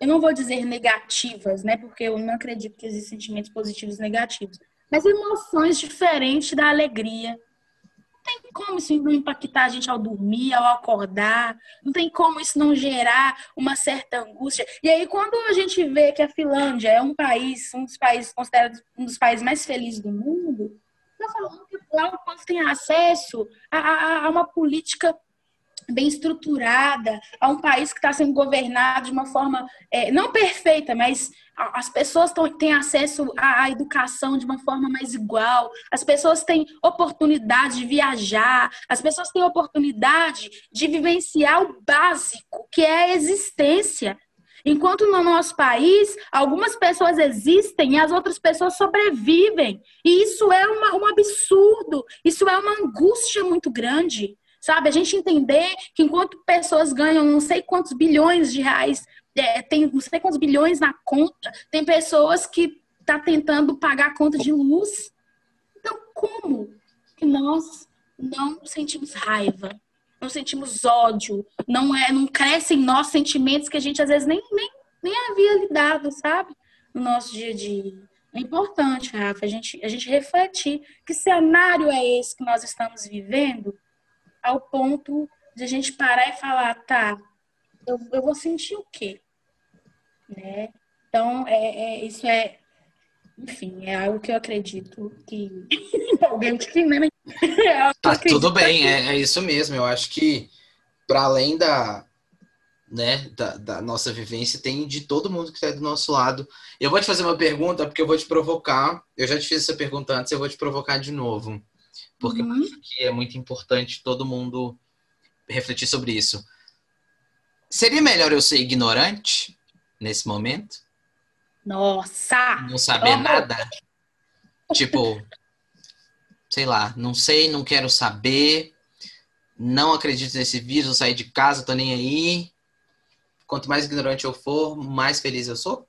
eu não vou dizer negativas, né? Porque eu não acredito que existem sentimentos positivos e negativos. Mas emoções diferentes da alegria. Não tem como isso não impactar a gente ao dormir, ao acordar. Não tem como isso não gerar uma certa angústia. E aí, quando a gente vê que a Finlândia é um país, um dos países considerados um dos países mais felizes do mundo, está falando que lá o povo tem acesso a, a, a uma política bem estruturada, a um país que está sendo governado de uma forma é, não perfeita, mas as pessoas têm acesso à, à, educação de uma forma mais igual, as pessoas têm oportunidade de viajar, as pessoas têm oportunidade de vivenciar o básico, que é a existência. Enquanto no nosso país, algumas pessoas existem e as outras pessoas sobrevivem. E isso é uma, um absurdo, isso é uma angústia muito grande. Sabe? A gente entender que enquanto pessoas ganham não sei quantos bilhões de reais, é, tem não sei quantos bilhões na conta, tem pessoas que tá tentando pagar a conta de luz. Então, como que nós não sentimos raiva, não sentimos ódio, não é, não crescem nossos sentimentos que a gente às vezes nem, nem, nem havia lidado, sabe? No nosso dia a dia. É importante, Rafa, a gente, a gente refletir que cenário é esse que nós estamos vivendo ao ponto de a gente parar e falar, tá, eu, eu vou sentir o quê? Né? Então, é, é, isso é, enfim, é algo que eu acredito que alguém que né? É tá, tudo bem, é, é, isso mesmo. Eu acho que para além da, né, da, da, nossa vivência, tem de todo mundo que está do nosso lado. Eu vou te fazer uma pergunta, porque eu vou te provocar. Eu já te fiz essa pergunta antes, eu vou te provocar de novo. Porque uhum. eu acho que é muito importante todo mundo refletir sobre isso. Seria melhor eu ser ignorante nesse momento? Nossa! Não saber nada? tipo, sei lá, não sei, não quero saber, não acredito nesse vírus, sair de casa, tô nem aí. Quanto mais ignorante eu for, mais feliz eu sou?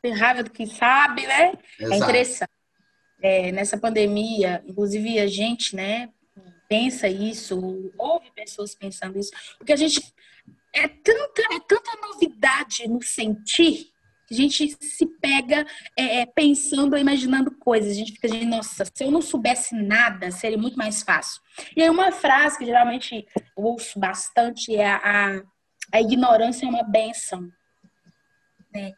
Tem raiva do que sabe, né? É Exato. É interessante. É, nessa pandemia, inclusive a gente, né, pensa isso, ouve pessoas pensando isso, porque a gente é tanta, é tanta novidade no sentir a gente se pega é, é, pensando, imaginando coisas. A gente fica de, nossa, se eu não soubesse nada, seria muito mais fácil. E aí uma frase que geralmente eu ouço bastante é a, a ignorância é uma benção. Né?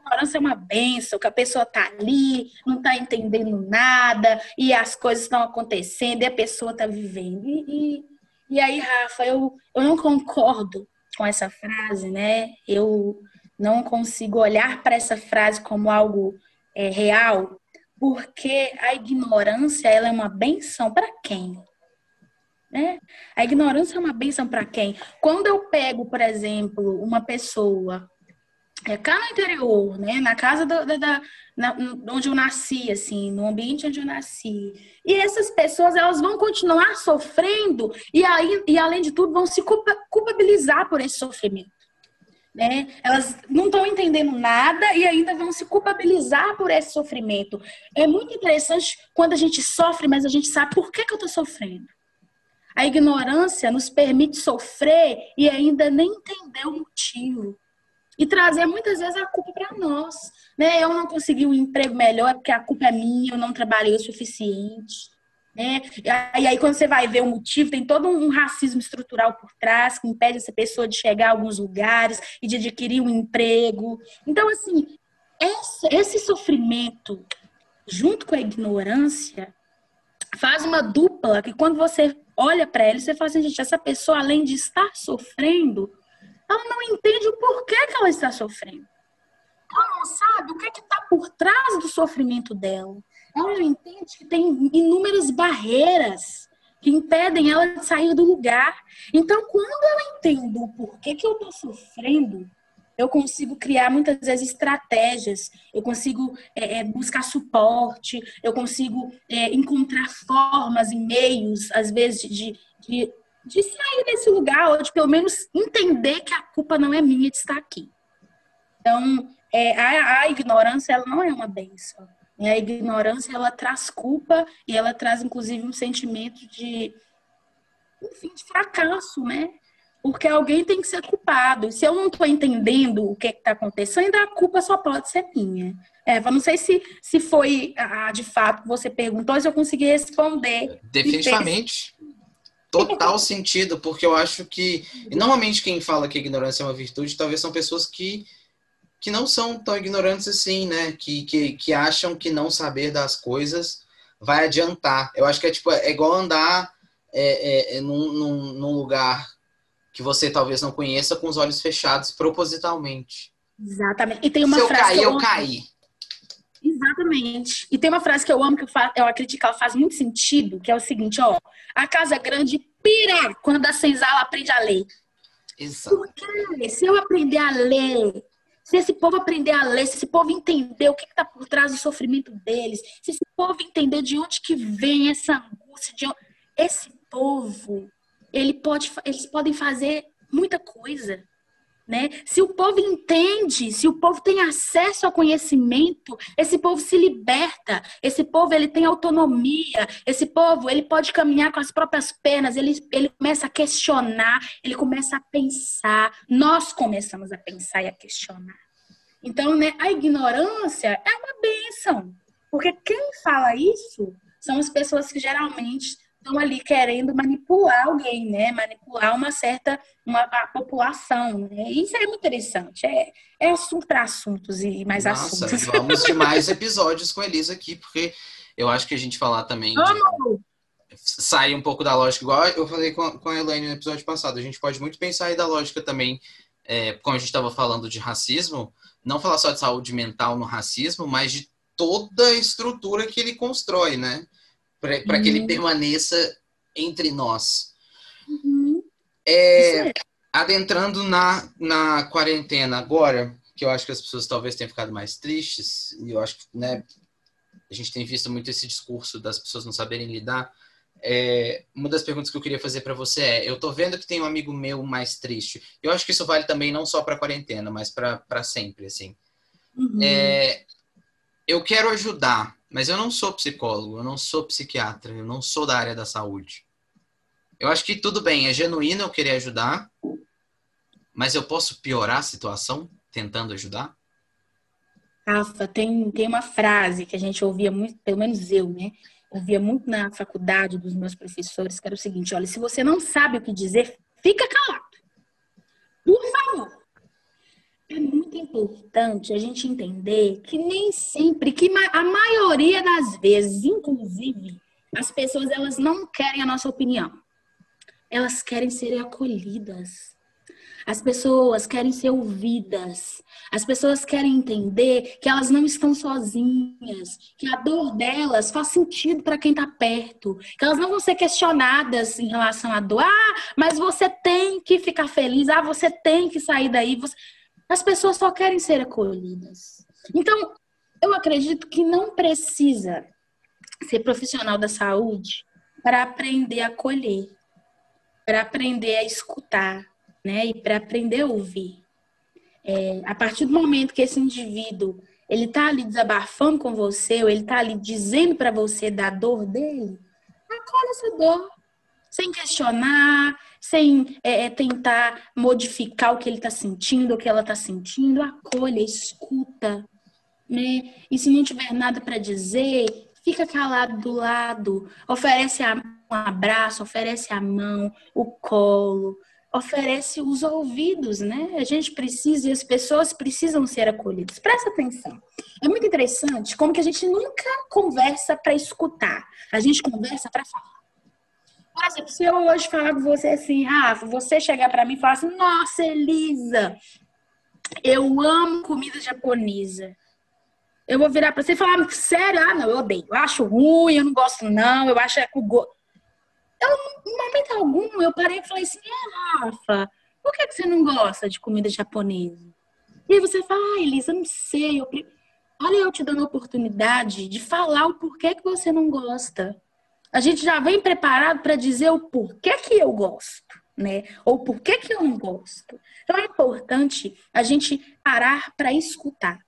Ignorância é uma benção, que a pessoa tá ali, não tá entendendo nada, e as coisas estão acontecendo, e a pessoa tá vivendo. E, e, e aí, Rafa, eu, eu não concordo com essa frase, né? Eu não consigo olhar para essa frase como algo é, real, porque a ignorância ela é uma benção para quem? Né? A ignorância é uma benção para quem? Quando eu pego, por exemplo, uma pessoa é, cá no interior, né, na casa do, da, da na, onde eu nasci, assim, no ambiente onde eu nasci, e essas pessoas elas vão continuar sofrendo e aí e além de tudo vão se culpabilizar por esse sofrimento. Né? Elas não estão entendendo nada e ainda vão se culpabilizar por esse sofrimento. É muito interessante quando a gente sofre, mas a gente sabe por que, que eu estou sofrendo. A ignorância nos permite sofrer e ainda nem entender o motivo. E trazer muitas vezes a culpa para nós. Né? Eu não consegui um emprego melhor porque a culpa é minha, eu não trabalhei o suficiente. Né? E aí, quando você vai ver o motivo, tem todo um racismo estrutural por trás que impede essa pessoa de chegar a alguns lugares e de adquirir um emprego. Então, assim, esse, sofrimento, junto com a ignorância, faz uma dupla que quando você olha para ela, você fala assim, gente, essa pessoa, além de estar sofrendo, ela não entende o porquê que ela está sofrendo. Ela não sabe o que é está por trás do sofrimento dela ela entende que tem inúmeras barreiras que impedem ela de sair do lugar. Então, quando eu entendo o porquê que eu estou sofrendo, eu consigo criar muitas vezes estratégias, eu consigo é, é, buscar suporte, eu consigo é, encontrar formas e meios, às vezes, de, de, de sair desse lugar, ou de pelo menos entender que a culpa não é minha de estar aqui. Então, é, a, a ignorância ela não é uma benção. E a ignorância, ela traz culpa e ela traz, inclusive, um sentimento de, enfim, de fracasso, né? Porque alguém tem que ser culpado. Se eu não estou entendendo o que é está acontecendo, a culpa só pode ser minha. Eva, não sei se, se foi ah, de fato que você perguntou, se eu consegui responder. Definitivamente. Total sentido, porque eu acho que. Normalmente quem fala que ignorância é uma virtude, talvez são pessoas que que não são tão ignorantes assim, né? Que, que, que acham que não saber das coisas vai adiantar. Eu acho que é tipo, é igual andar é, é, é num, num, num, lugar que você talvez não conheça com os olhos fechados propositalmente. Exatamente. E tem uma Se eu frase. Cair, eu, eu caí. Exatamente. E tem uma frase que eu amo, que eu, faço, eu acredito que ela faz muito sentido, que é o seguinte, ó. A casa grande pira quando a senzala aprende a ler. Exato. Porque se eu aprender a ler se esse povo aprender a ler, se esse povo entender o que está por trás do sofrimento deles, se esse povo entender de onde que vem essa angústia, de onde... esse povo, ele pode, eles podem fazer muita coisa. Né? Se o povo entende, se o povo tem acesso ao conhecimento, esse povo se liberta, esse povo ele tem autonomia, esse povo ele pode caminhar com as próprias pernas, ele, ele começa a questionar, ele começa a pensar, nós começamos a pensar e a questionar. Então, né, a ignorância é uma benção, porque quem fala isso são as pessoas que geralmente estão ali querendo manipular alguém, né? Manipular uma certa uma, a população. Né? Isso é muito interessante. É, é assunto para assuntos e mais Nossa, assuntos. Vamos de mais episódios com a Elisa aqui, porque eu acho que a gente falar também. De... sair um pouco da lógica, igual eu falei com, com a Elaine no episódio passado. A gente pode muito pensar aí da lógica também, é, como a gente estava falando de racismo, não falar só de saúde mental no racismo, mas de toda a estrutura que ele constrói, né? Para uhum. que ele uhum. permaneça entre nós. Uhum. É, adentrando na, na quarentena agora, que eu acho que as pessoas talvez tenham ficado mais tristes, e eu acho que né, a gente tem visto muito esse discurso das pessoas não saberem lidar. É, uma das perguntas que eu queria fazer para você é: eu tô vendo que tem um amigo meu mais triste. Eu acho que isso vale também não só para quarentena, mas para sempre, assim. Uhum. É, eu quero ajudar, mas eu não sou psicólogo, eu não sou psiquiatra, eu não sou da área da saúde. Eu acho que tudo bem, é genuíno eu querer ajudar, mas eu posso piorar a situação tentando ajudar? Rafa, tem, tem uma frase que a gente ouvia muito, pelo menos eu, né? Ouvia muito na faculdade dos meus professores, que era o seguinte: olha, se você não sabe o que dizer, fica calado. Por favor. É muito importante a gente entender que nem sempre, que a maioria das vezes, inclusive, as pessoas elas não querem a nossa opinião. Elas querem ser acolhidas. As pessoas querem ser ouvidas. As pessoas querem entender que elas não estão sozinhas, que a dor delas faz sentido para quem está perto, que elas não vão ser questionadas em relação à dor. Ah, mas você tem que ficar feliz. Ah, você tem que sair daí. Você... As pessoas só querem ser acolhidas. Então, eu acredito que não precisa ser profissional da saúde para aprender a acolher, para aprender a escutar, né? E para aprender a ouvir. É, a partir do momento que esse indivíduo ele está ali desabafando com você, ou ele está ali dizendo para você da dor dele, acolhe essa dor, sem questionar, sem é, é tentar modificar o que ele está sentindo, o que ela está sentindo, acolha, escuta, né? E se não tiver nada para dizer, fica calado do lado, oferece um abraço, oferece a mão, o colo, oferece os ouvidos, né? A gente precisa e as pessoas precisam ser acolhidas. Presta atenção. É muito interessante como que a gente nunca conversa para escutar. A gente conversa para falar. Por exemplo, se eu hoje falar com você assim, Rafa, você chegar para mim e falar assim, nossa, Elisa, eu amo comida japonesa. Eu vou virar para você e falar, sério? Ah, não, eu odeio. Eu acho ruim, eu não gosto não, eu acho é com gosto eu, em momento algum, eu parei e falei assim, é, Rafa, por que, que você não gosta de comida japonesa? E aí você fala, ah, Elisa, não sei. Eu... Olha, eu te dando a oportunidade de falar o porquê que você não gosta. A gente já vem preparado para dizer o porquê que eu gosto, né? Ou porquê que eu não gosto. Então é importante a gente parar para escutar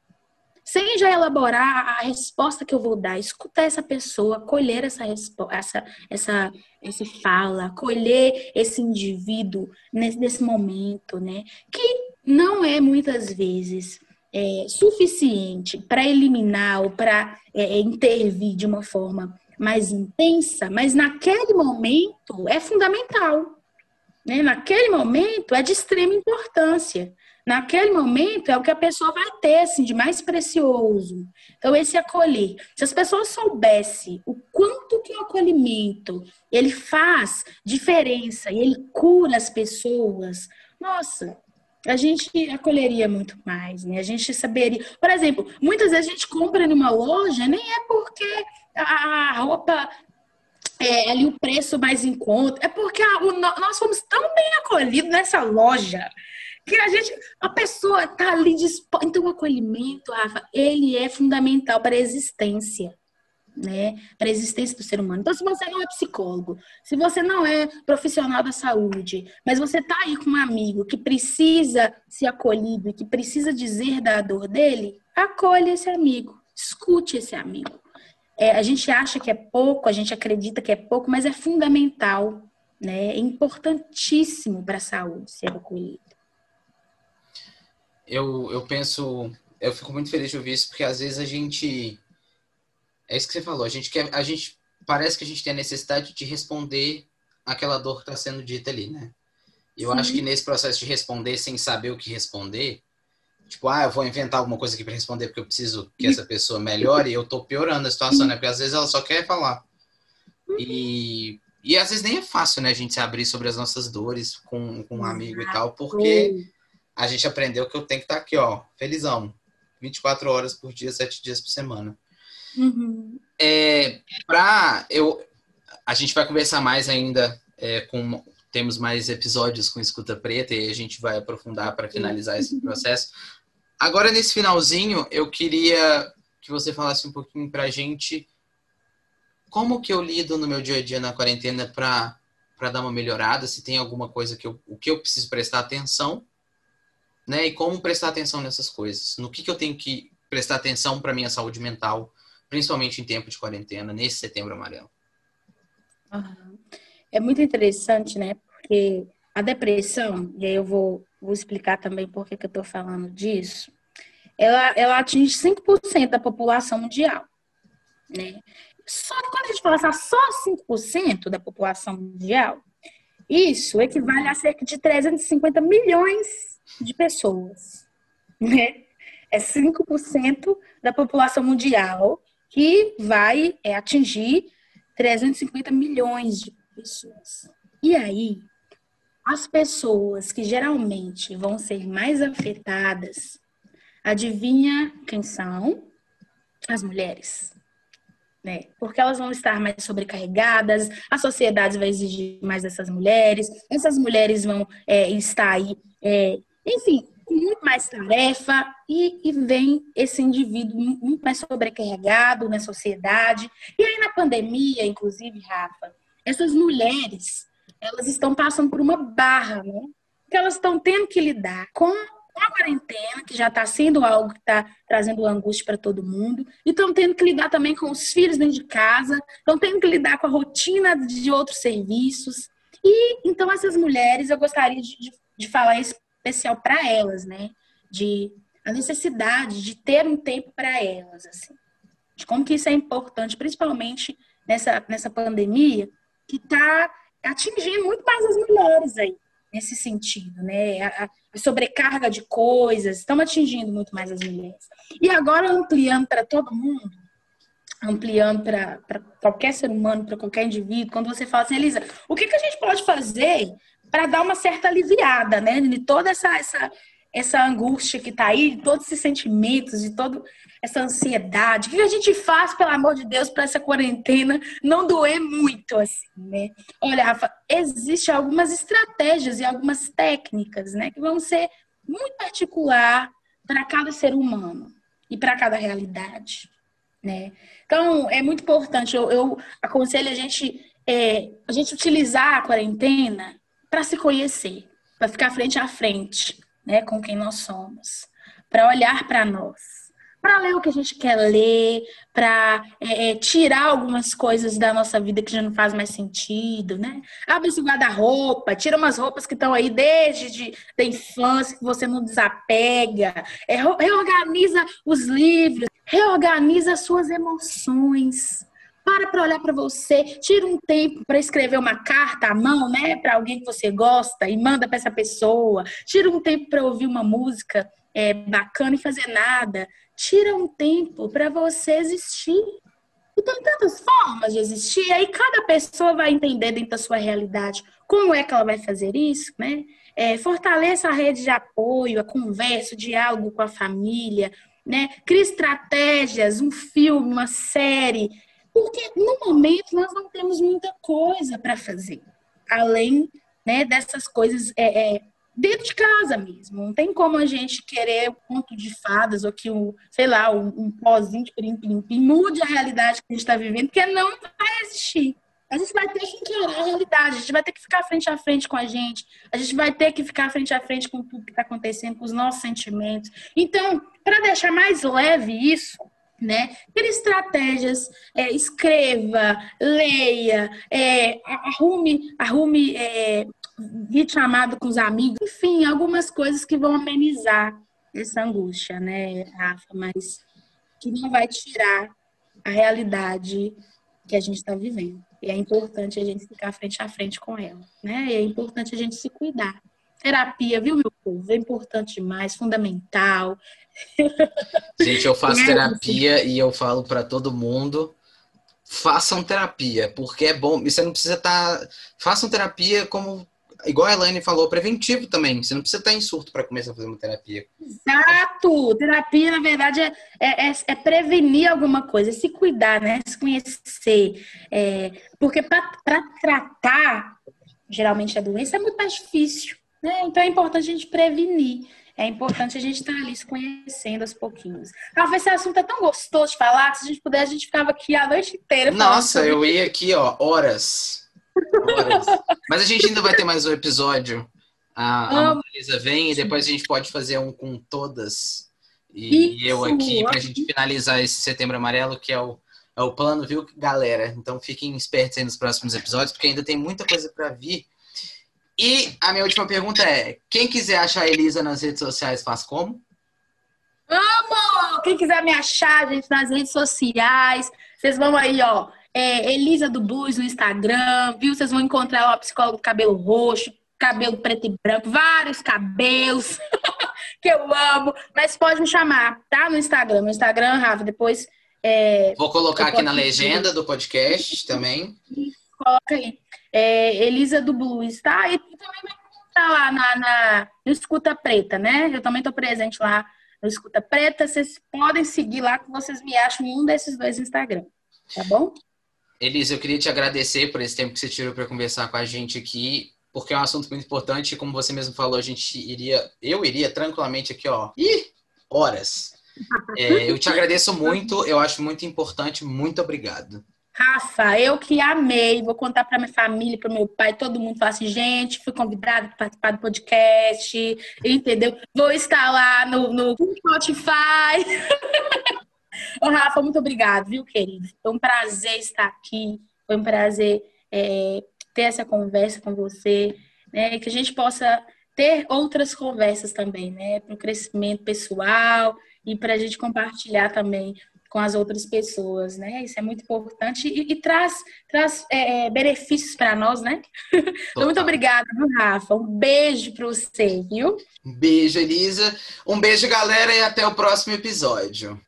sem já elaborar a resposta que eu vou dar, escutar essa pessoa, colher essa essa essa essa fala, colher esse indivíduo nesse, nesse momento, né? Que não é muitas vezes é, suficiente para eliminar ou para é, é, intervir de uma forma mais intensa, mas naquele momento é fundamental. Né? Naquele momento é de extrema importância naquele momento é o que a pessoa vai ter assim, de mais precioso. Então, esse acolher. Se as pessoas soubessem o quanto que o acolhimento ele faz diferença ele cura as pessoas, nossa, a gente acolheria muito mais, né? A gente saberia. Por exemplo, muitas vezes a gente compra numa loja, nem é porque a roupa é ali o preço mais em conta, é porque a, o, nós fomos tão bem acolhidos nessa loja que a gente, a pessoa está ali disposta. Então, o acolhimento, Rafa, ele é fundamental para a existência, né? Para a existência do ser humano. Então, se você não é psicólogo, se você não é profissional da saúde, mas você está aí com um amigo que precisa ser acolhido e que precisa dizer da dor dele, acolha esse amigo, escute esse amigo. É, a gente acha que é pouco, a gente acredita que é pouco, mas é fundamental, né? É importantíssimo para a saúde ser acolhido eu, eu penso, eu fico muito feliz de ouvir isso, porque às vezes a gente. É isso que você falou, a gente quer. A gente parece que a gente tem a necessidade de responder aquela dor que está sendo dita ali, né? E eu Sim. acho que nesse processo de responder sem saber o que responder, tipo, ah, eu vou inventar alguma coisa aqui para responder porque eu preciso que essa pessoa melhore, e eu tô piorando a situação, né? Porque às vezes ela só quer falar. E, e às vezes nem é fácil, né, a gente se abrir sobre as nossas dores com, com um amigo e tal, porque a gente aprendeu que eu tenho que estar aqui, ó, felizão. 24 horas por dia, 7 dias por semana. Uhum. É, pra, eu, a gente vai conversar mais ainda é, com temos mais episódios com escuta preta e a gente vai aprofundar para finalizar esse processo. Agora nesse finalzinho, eu queria que você falasse um pouquinho para a gente como que eu lido no meu dia a dia na quarentena para para dar uma melhorada, se tem alguma coisa que eu, o que eu preciso prestar atenção, né? E como prestar atenção nessas coisas. No que, que eu tenho que prestar atenção para minha saúde mental, principalmente em tempo de quarentena, nesse setembro amarelo. É muito interessante, né? Porque a depressão, e aí eu vou, vou explicar também por que, eu estou falando disso, ela, ela atinge 5% da população mundial, né? Só quando a gente fala assim, só 5% da população mundial, isso equivale a cerca de 350 milhões de pessoas, né? É 5% da população mundial que vai é, atingir 350 milhões de pessoas. E aí, as pessoas que geralmente vão ser mais afetadas, adivinha quem são? As mulheres. Né? Porque elas vão estar mais sobrecarregadas, a sociedade vai exigir mais dessas mulheres, essas mulheres vão é, estar aí, é, enfim, com muito mais tarefa e, e vem esse indivíduo muito mais sobrecarregado na sociedade. E aí na pandemia, inclusive, Rafa, essas mulheres, elas estão passando por uma barra, né? Que elas estão tendo que lidar com a quarentena, que já está sendo algo que está trazendo angústia para todo mundo, e estão tendo que lidar também com os filhos dentro de casa, estão tendo que lidar com a rotina de outros serviços. E então essas mulheres, eu gostaria de, de, de falar especial para elas, né? De a necessidade de ter um tempo para elas, assim. De como que isso é importante, principalmente nessa, nessa pandemia, que está atingindo muito mais as mulheres aí, nesse sentido, né? A, a sobrecarga de coisas, estão atingindo muito mais as mulheres. E agora ampliando para todo mundo, ampliando para qualquer ser humano, para qualquer indivíduo, quando você fala assim, Elisa, o que, que a gente pode fazer para dar uma certa aliviada, né? De toda essa, essa, essa angústia que está aí, todos esses sentimentos, de toda essa ansiedade. O que a gente faz, pelo amor de Deus, para essa quarentena não doer muito, assim, né? Olha, Rafa, existem algumas estratégias e algumas técnicas, né, que vão ser muito particular para cada ser humano e para cada realidade, né? Então, é muito importante, eu, eu aconselho a gente, é, a gente utilizar a quarentena para se conhecer, para ficar frente a frente, né, com quem nós somos, para olhar para nós, para ler o que a gente quer ler, para é, é, tirar algumas coisas da nossa vida que já não faz mais sentido, né? Abre esse guarda-roupa, tira umas roupas que estão aí desde de, da infância, que você não desapega, é, reorganiza os livros, reorganiza as suas emoções. Para para olhar para você, tira um tempo para escrever uma carta à mão, né, para alguém que você gosta e manda para essa pessoa. Tira um tempo para ouvir uma música é, bacana e fazer nada. Tira um tempo para você existir. E tem tantas formas de existir, aí cada pessoa vai entender dentro da sua realidade como é que ela vai fazer isso, né? É, fortaleça a rede de apoio, a conversa, o diálogo com a família, né? Crie estratégias, um filme, uma série, porque no momento nós não temos muita coisa para fazer, além né, dessas coisas é, é, dentro de casa mesmo. Não tem como a gente querer um conto de fadas ou que, um, sei lá, um, um pozinho de pim-pim-pim mude a realidade que a gente está vivendo, porque não vai existir. A gente vai ter que encarar a realidade, a gente vai ter que ficar frente a frente com a gente, a gente vai ter que ficar frente a frente com tudo que está acontecendo, com os nossos sentimentos. Então, para deixar mais leve isso, né? Crie estratégias, é, escreva, leia, é, arrume, arrume é, chamado com os amigos, enfim, algumas coisas que vão amenizar essa angústia, né, Rafa? Mas que não vai tirar a realidade que a gente está vivendo. E é importante a gente ficar frente a frente com ela, né? E é importante a gente se cuidar. Terapia, viu, meu povo? É importante demais, fundamental. Gente, eu faço terapia e eu falo para todo mundo, façam terapia, porque é bom. E você não precisa estar. Tá... Façam terapia como. Igual a Elaine falou, preventivo também. Você não precisa estar em surto para começar a fazer uma terapia. Exato! Terapia, na verdade, é, é, é, é prevenir alguma coisa, é se cuidar, né? Se conhecer. É, porque para tratar, geralmente, a doença é muito mais difícil. Né? Então é importante a gente prevenir. É importante a gente estar ali se conhecendo aos pouquinhos. Rafa, esse assunto é tão gostoso de falar que se a gente puder, a gente ficava aqui a noite inteira. Nossa, eu ia aqui, ó, horas. horas. Mas a gente ainda vai ter mais um episódio. A, a Marisa vem e depois a gente pode fazer um com todas. E, Isso, eu aqui, pra gente finalizar esse setembro amarelo, que é o, é o plano, viu, galera? Então fiquem espertos aí nos próximos episódios, porque ainda tem muita coisa para vir. E a minha última pergunta é: quem quiser achar a Elisa nas redes sociais faz como? Amo! Quem quiser me achar, gente, nas redes sociais, vocês vão aí, ó. É, Elisa do Blues no Instagram, viu? Vocês vão encontrar uma psicóloga do cabelo roxo, cabelo preto e branco, vários cabelos que eu amo. Mas pode me chamar, tá? No Instagram. No Instagram, Rafa, depois. É, Vou colocar aqui na legenda do podcast também. Coloca aí é, Elisa do Blues, tá? E também vai estar lá na, na, no Escuta Preta, né? Eu também estou presente lá no Escuta Preta. Vocês podem seguir lá que vocês me acham em um desses dois Instagram, tá bom? Elisa, eu queria te agradecer por esse tempo que você tirou para conversar com a gente aqui, porque é um assunto muito importante. Como você mesmo falou, a gente iria, eu iria tranquilamente aqui, ó, ih, horas. É, eu te agradeço muito, eu acho muito importante. Muito obrigado. Rafa, eu que amei, vou contar para minha família, para meu pai, todo mundo fala assim, gente, fui convidada para participar do podcast, entendeu? Vou estar lá no, no Spotify. Ô, Rafa, muito obrigado, viu, querido? Foi um prazer estar aqui, foi um prazer é, ter essa conversa com você, né? Que a gente possa ter outras conversas também, né? Para o crescimento pessoal e para a gente compartilhar também com as outras pessoas, né? Isso é muito importante e, e traz, traz é, é benefícios para nós, né? Então, muito obrigada, Rafa? Um beijo para você, viu? Um beijo, Elisa. Um beijo, galera, e até o próximo episódio.